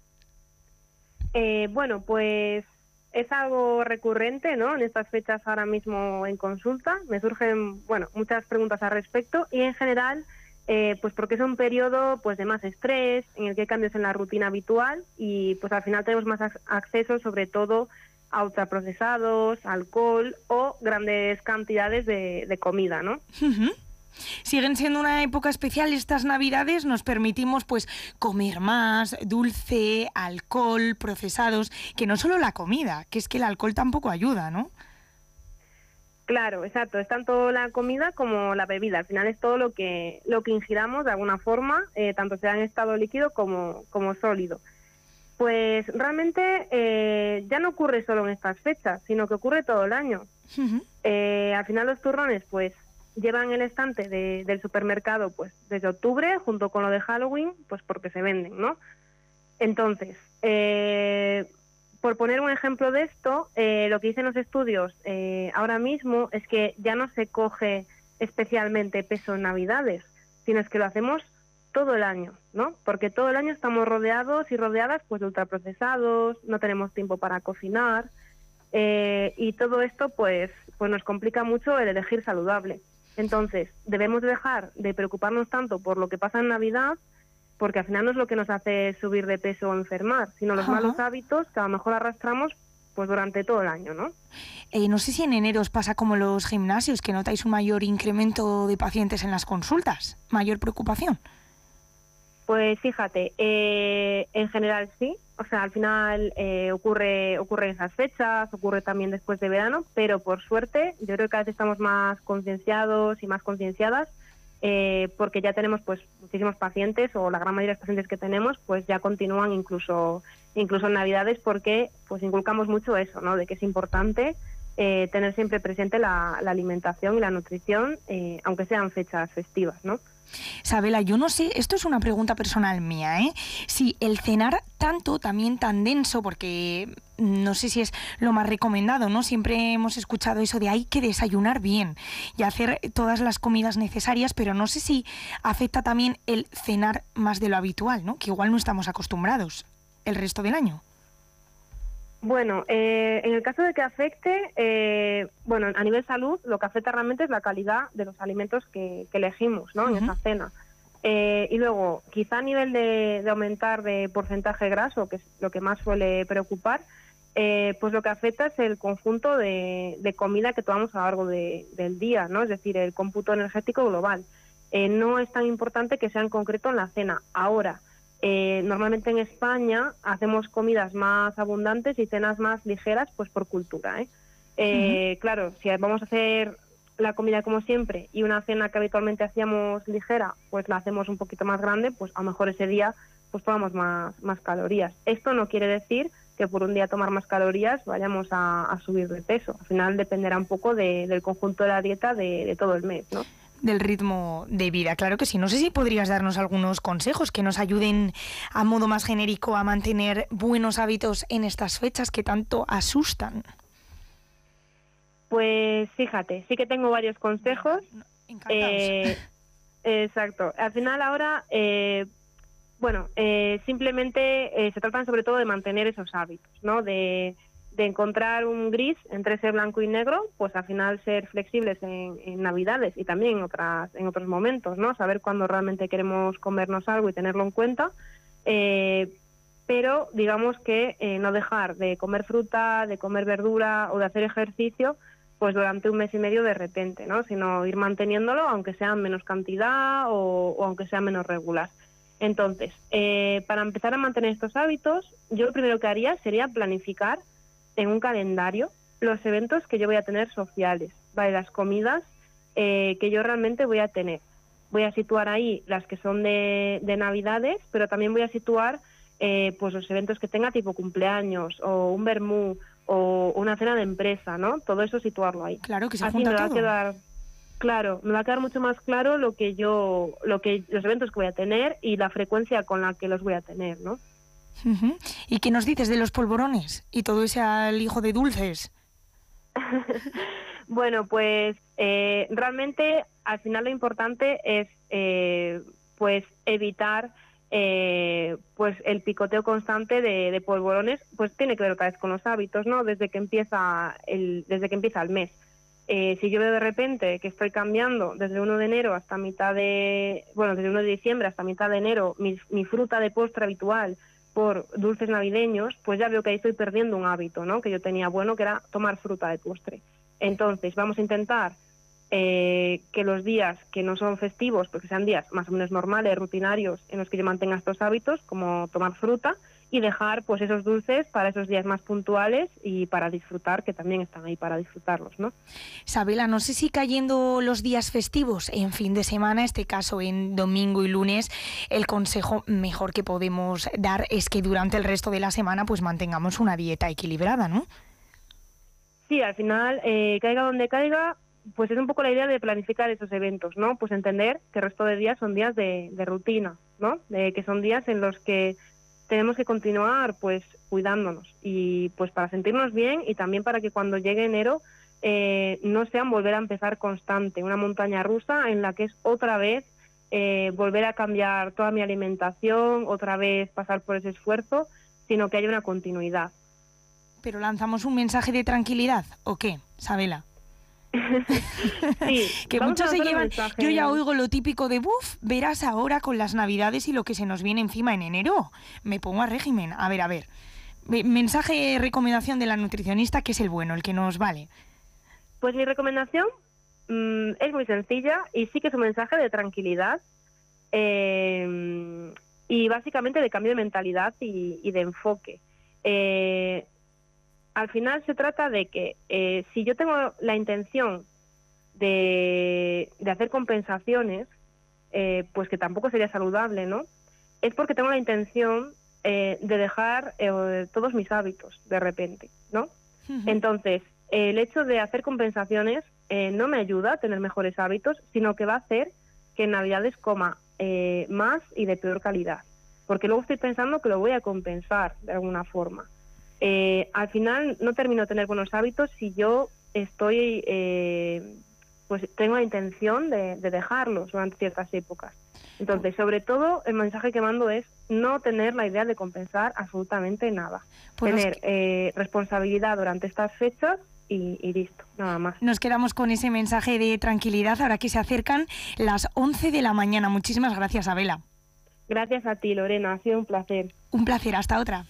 Eh, bueno, pues es algo recurrente, ¿no? En estas fechas ahora mismo en consulta me surgen, bueno, muchas preguntas al respecto y en general, eh, pues porque es un periodo, pues de más estrés, en el que hay cambios en la rutina habitual y, pues al final tenemos más acceso, sobre todo a ultraprocesados, alcohol o grandes cantidades de, comida, ¿no? Siguen siendo una época especial estas navidades, nos permitimos pues comer más, dulce, alcohol, procesados, que no solo la comida, que es que el alcohol tampoco ayuda, ¿no? Claro, exacto, es tanto la comida como la bebida, al final es todo lo que, lo que ingiramos de alguna forma, eh, tanto sea en estado líquido como, como sólido. Pues realmente eh, ya no ocurre solo en estas fechas, sino que ocurre todo el año. Eh, al final los turrones, pues llevan el estante del supermercado pues desde octubre junto con lo de Halloween pues porque se venden no entonces eh, por poner un ejemplo de esto eh, lo que dicen los estudios eh, ahora mismo es que ya no se coge especialmente peso en navidades sino es que lo hacemos todo el año no porque todo el año estamos rodeados y rodeadas pues de ultraprocesados no tenemos tiempo para cocinar y todo esto pues pues nos complica mucho el elegir saludable entonces, debemos dejar de preocuparnos tanto por lo que pasa en Navidad, porque al final no es lo que nos hace subir de peso o enfermar, sino los malos hábitos que a lo mejor arrastramos pues durante todo el año, ¿no? Eh, no sé si en enero os pasa como los gimnasios, que notáis un mayor incremento de pacientes en las consultas, mayor preocupación. Pues fíjate, eh, en general sí, o sea, al final eh, ocurre, ocurre en esas fechas, ocurre también después de verano, pero por suerte yo creo que cada vez estamos más concienciados y más concienciadas eh, porque ya tenemos pues muchísimos pacientes o la gran mayoría de los pacientes que tenemos pues ya continúan incluso incluso en navidades porque pues inculcamos mucho eso, ¿no? De que es importante eh, tener siempre presente la, la, alimentación y la nutrición, aunque sean fechas festivas, ¿no? Sabela, yo no sé, esto es una pregunta personal mía, ¿eh? Si el cenar tanto, también tan denso, porque no sé si es lo más recomendado, ¿no? Siempre hemos escuchado eso de hay que desayunar bien y hacer todas las comidas necesarias, pero no sé si afecta también el cenar más de lo habitual, ¿no? Que igual no estamos acostumbrados el resto del año. Bueno, eh, en el caso de que afecte, eh, bueno, a nivel salud, lo que afecta realmente es la calidad de los alimentos que, elegimos, ¿no? En esa cena. Eh, y luego, quizá a nivel de, aumentar de porcentaje graso, que es lo que más suele preocupar, pues lo que afecta es el conjunto de, comida que tomamos a lo largo del día, ¿no? Es decir, el cómputo energético global. no es tan importante que sea en concreto en la cena. Ahora, eh, normalmente en España hacemos comidas más abundantes y cenas más ligeras, pues por cultura. ¿eh? Eh, claro, si vamos a hacer la comida como siempre y una cena que habitualmente hacíamos ligera, pues la hacemos un poquito más grande, pues a lo mejor ese día pues tomamos más, más calorías. Esto no quiere decir que por un día tomar más calorías vayamos a, subir de peso. Al final dependerá un poco del conjunto de la dieta de, de todo el mes, ¿no? Del ritmo de vida. Claro que sí. No sé si podrías darnos algunos consejos que nos ayuden a modo más genérico a mantener buenos hábitos en estas fechas que tanto asustan. Pues fíjate, sí que tengo varios consejos. Eh, exacto. Al final ahora, eh, bueno, eh, simplemente se tratan sobre todo de mantener esos hábitos, ¿no? De de encontrar un gris entre ese blanco y negro, pues al final ser flexibles en, Navidades y también en, otras, en otros momentos, ¿no? Saber cuándo realmente queremos comernos algo y tenerlo en cuenta. Eh, pero digamos que eh, no dejar de comer fruta, de comer verdura o de hacer ejercicio pues durante un mes y medio de repente, ¿no? Sino ir manteniéndolo aunque sea en menos cantidad o, aunque sea menos regular. Entonces, eh, para empezar a mantener estos hábitos, yo lo primero que haría sería planificar en un calendario los eventos que yo voy a tener sociales, ¿vale? Las comidas eh, que yo realmente voy a tener. Voy a situar ahí las que son de, Navidades, pero también voy a situar eh, pues los eventos que tenga tipo cumpleaños o un vermú o una cena de empresa, ¿no? Todo eso situarlo ahí. Claro que se Así me va a quedar claro, me va a quedar mucho más claro lo que yo lo que los eventos que voy a tener y la frecuencia con la que los voy a tener, ¿no? ¿Y qué nos dices de los polvorones y todo ese alijo de dulces? (laughs) bueno, pues eh, realmente al final lo importante es eh, pues evitar eh, pues el picoteo constante de, polvorones pues tiene que ver otra vez con los hábitos no desde que empieza el desde que empieza el mes. Si yo veo de repente que estoy cambiando desde 1 de enero hasta mitad de bueno desde 1 de diciembre hasta mitad de enero mi fruta de postre habitual por dulces navideños, pues ya veo que ahí estoy perdiendo un hábito, ¿no? Que yo tenía bueno, que era tomar fruta de postre. Entonces, vamos a intentar eh, que los días que no son festivos, porque sean días más o menos normales, rutinarios, en los que yo mantenga estos hábitos, como tomar fruta, y dejar pues esos dulces para esos días más puntuales y para disfrutar, que también están ahí para disfrutarlos, ¿no? Sabela, no sé si cayendo los días festivos en fin de semana, este caso en domingo y lunes, el consejo mejor que podemos dar es que durante el resto de la semana pues mantengamos una dieta equilibrada, ¿no? Sí, al final, eh, caiga donde caiga, pues es un poco la idea de planificar esos eventos, ¿no? Pues entender que el resto de días son días de, de rutina, ¿no? De que son días en los que tenemos que continuar pues cuidándonos y pues para sentirnos bien y también para que cuando llegue enero eh, no sean volver a empezar constante, una montaña rusa en la que es otra vez eh, volver a cambiar toda mi alimentación, otra vez pasar por ese esfuerzo, sino que haya una continuidad. Pero lanzamos un mensaje de tranquilidad, ¿o qué, Sabela? (laughs) (laughs) que muchos se llevan. Yo ya oigo lo típico de buf, verás ahora con las navidades y lo que se nos viene encima en enero. Me pongo a régimen. A ver, a ver. Mensaje, recomendación de la nutricionista, que es el bueno, el que nos vale. Pues mi recomendación mm, es muy sencilla y sí que es un mensaje de tranquilidad eh, y básicamente de cambio de mentalidad y, de enfoque. Eh, al final se trata de que eh, si yo tengo la intención de, hacer compensaciones, eh, pues que tampoco sería saludable, ¿no? Es porque tengo la intención eh, de dejar todos mis hábitos de repente, ¿no? Entonces, el hecho de hacer compensaciones no me ayuda a tener mejores hábitos, sino que va a hacer que en Navidades coma más y de peor calidad. Porque luego estoy pensando que lo voy a compensar de alguna forma. Eh, al final no termino de tener buenos hábitos si yo estoy, eh, pues tengo la intención de, dejarlos durante ciertas épocas. Entonces, sobre todo, el mensaje que mando es no tener la idea de compensar absolutamente nada. Pues tener eh, responsabilidad durante estas fechas y, y, listo, nada más. Nos quedamos con ese mensaje de tranquilidad ahora que se acercan las 11 de la mañana. Muchísimas gracias, Abela. Gracias a ti, Lorena. Ha sido un placer. Un placer. Hasta otra.